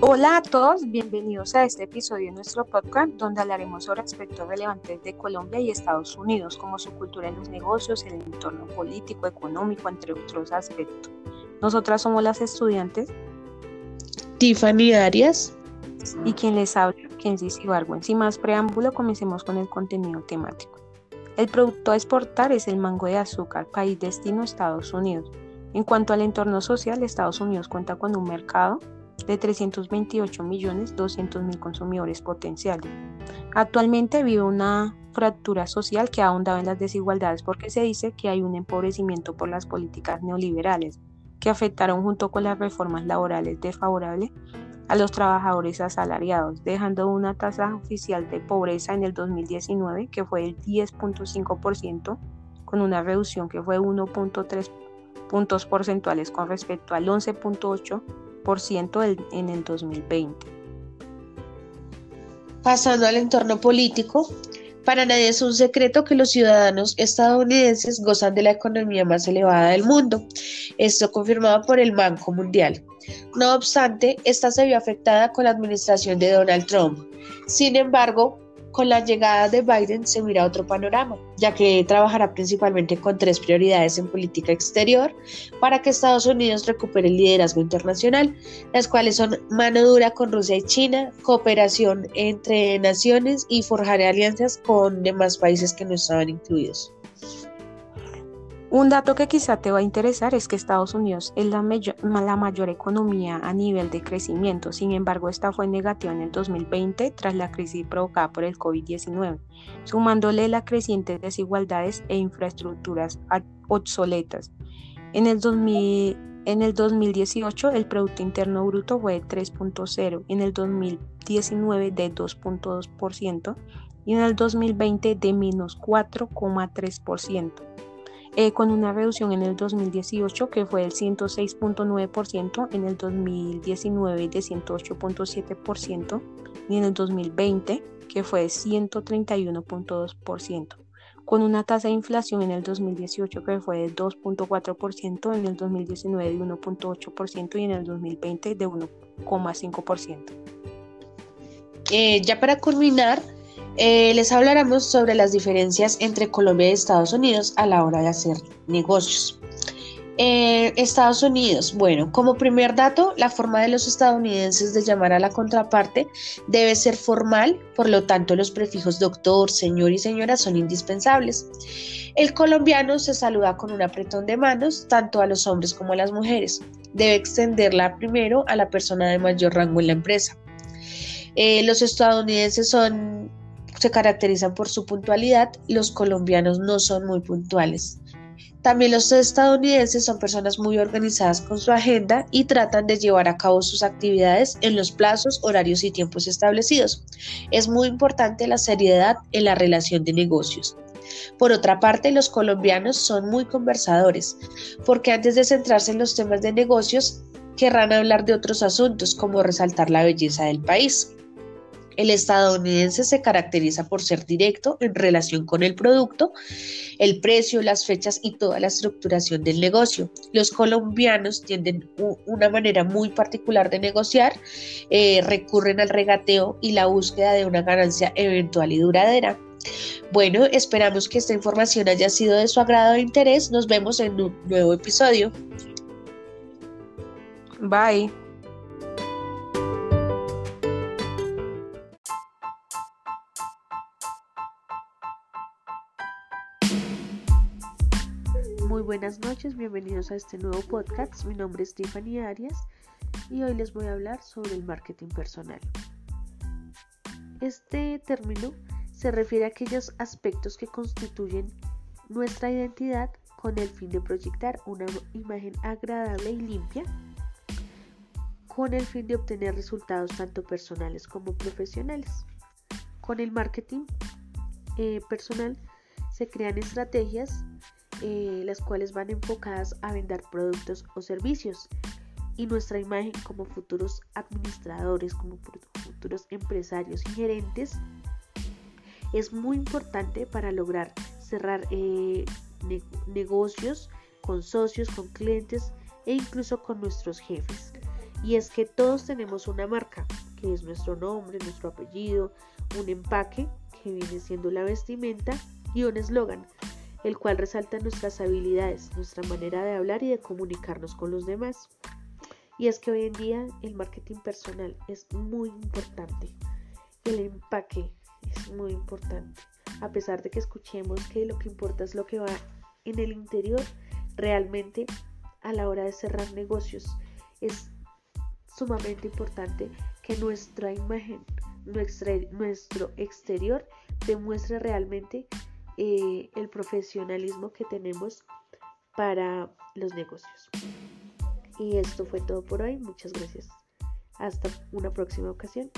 Hola a todos, bienvenidos a este episodio de nuestro podcast donde hablaremos sobre aspectos relevantes de Colombia y Estados Unidos, como su cultura en los negocios, el entorno político, económico, entre otros aspectos. Nosotras somos las estudiantes Tiffany Arias y quien les habla, Kenzie Sibargüen. Sin más preámbulo, comencemos con el contenido temático. El producto a exportar es el mango de azúcar, país destino Estados Unidos. En cuanto al entorno social, Estados Unidos cuenta con un mercado de 328 millones 200 mil consumidores potenciales. Actualmente vive una fractura social que ha ahondado en las desigualdades porque se dice que hay un empobrecimiento por las políticas neoliberales que afectaron junto con las reformas laborales desfavorables a los trabajadores asalariados, dejando una tasa oficial de pobreza en el 2019 que fue el 10.5%, con una reducción que fue 1.3 puntos porcentuales con respecto al 11.8% en el 2020. Pasando al entorno político, para nadie es un secreto que los ciudadanos estadounidenses gozan de la economía más elevada del mundo, esto confirmado por el Banco Mundial. No obstante, esta se vio afectada con la administración de Donald Trump. Sin embargo, con la llegada de Biden se mira otro panorama, ya que trabajará principalmente con tres prioridades en política exterior para que Estados Unidos recupere el liderazgo internacional, las cuales son mano dura con Rusia y China, cooperación entre naciones y forjar alianzas con demás países que no estaban incluidos. Un dato que quizá te va a interesar es que Estados Unidos es la, mayor economía a nivel de crecimiento, sin embargo esta fue negativa en el 2020 tras la crisis provocada por el COVID-19, sumándole las crecientes desigualdades e infraestructuras obsoletas. En el, en el 2018 el Producto Interno Bruto fue de 3.0, en el 2019 de 2.2% y en el 2020 de menos 4,3%. Eh, con una reducción en el 2018 que fue del 106.9%, en el 2019 de 108.7% y en el 2020 que fue de 131.2%, con una tasa de inflación en el 2018 que fue de 2.4%, en el 2019 de 1.8% y en el 2020 de 1.5%. Eh, ya para culminar, eh, les hablaremos sobre las diferencias entre Colombia y Estados Unidos a la hora de hacer negocios. Eh, Estados Unidos, bueno, como primer dato, la forma de los estadounidenses de llamar a la contraparte debe ser formal, por lo tanto los prefijos doctor, señor y señora son indispensables. El colombiano se saluda con un apretón de manos, tanto a los hombres como a las mujeres. Debe extenderla primero a la persona de mayor rango en la empresa. Eh, los estadounidenses son se caracterizan por su puntualidad, los colombianos no son muy puntuales. También los estadounidenses son personas muy organizadas con su agenda y tratan de llevar a cabo sus actividades en los plazos, horarios y tiempos establecidos. Es muy importante la seriedad en la relación de negocios. Por otra parte, los colombianos son muy conversadores, porque antes de centrarse en los temas de negocios, querrán hablar de otros asuntos como resaltar la belleza del país. El estadounidense se caracteriza por ser directo en relación con el producto, el precio, las fechas y toda la estructuración del negocio. Los colombianos tienden una manera muy particular de negociar, eh, recurren al regateo y la búsqueda de una ganancia eventual y duradera. Bueno, esperamos que esta información haya sido de su agrado e interés. Nos vemos en un nuevo episodio. Bye. Muy buenas noches, bienvenidos a este nuevo podcast. Mi nombre es Tiffany Arias y hoy les voy a hablar sobre el marketing personal. Este término se refiere a aquellos aspectos que constituyen nuestra identidad con el fin de proyectar una imagen agradable y limpia, con el fin de obtener resultados tanto personales como profesionales. Con el marketing eh, personal se crean estrategias eh, las cuales van enfocadas a vender productos o servicios y nuestra imagen como futuros administradores, como futuros empresarios y gerentes es muy importante para lograr cerrar eh, negocios con socios, con clientes e incluso con nuestros jefes. Y es que todos tenemos una marca, que es nuestro nombre, nuestro apellido, un empaque, que viene siendo la vestimenta, y un eslogan, el cual resalta nuestras habilidades, nuestra manera de hablar y de comunicarnos con los demás. Y es que hoy en día el marketing personal es muy importante. El empaque es muy importante. A pesar de que escuchemos que lo que importa es lo que va en el interior, realmente a la hora de cerrar negocios es sumamente importante que nuestra imagen, nuestro exterior demuestre realmente eh, el profesionalismo que tenemos para los negocios. Y esto fue todo por hoy. Muchas gracias. Hasta una próxima ocasión.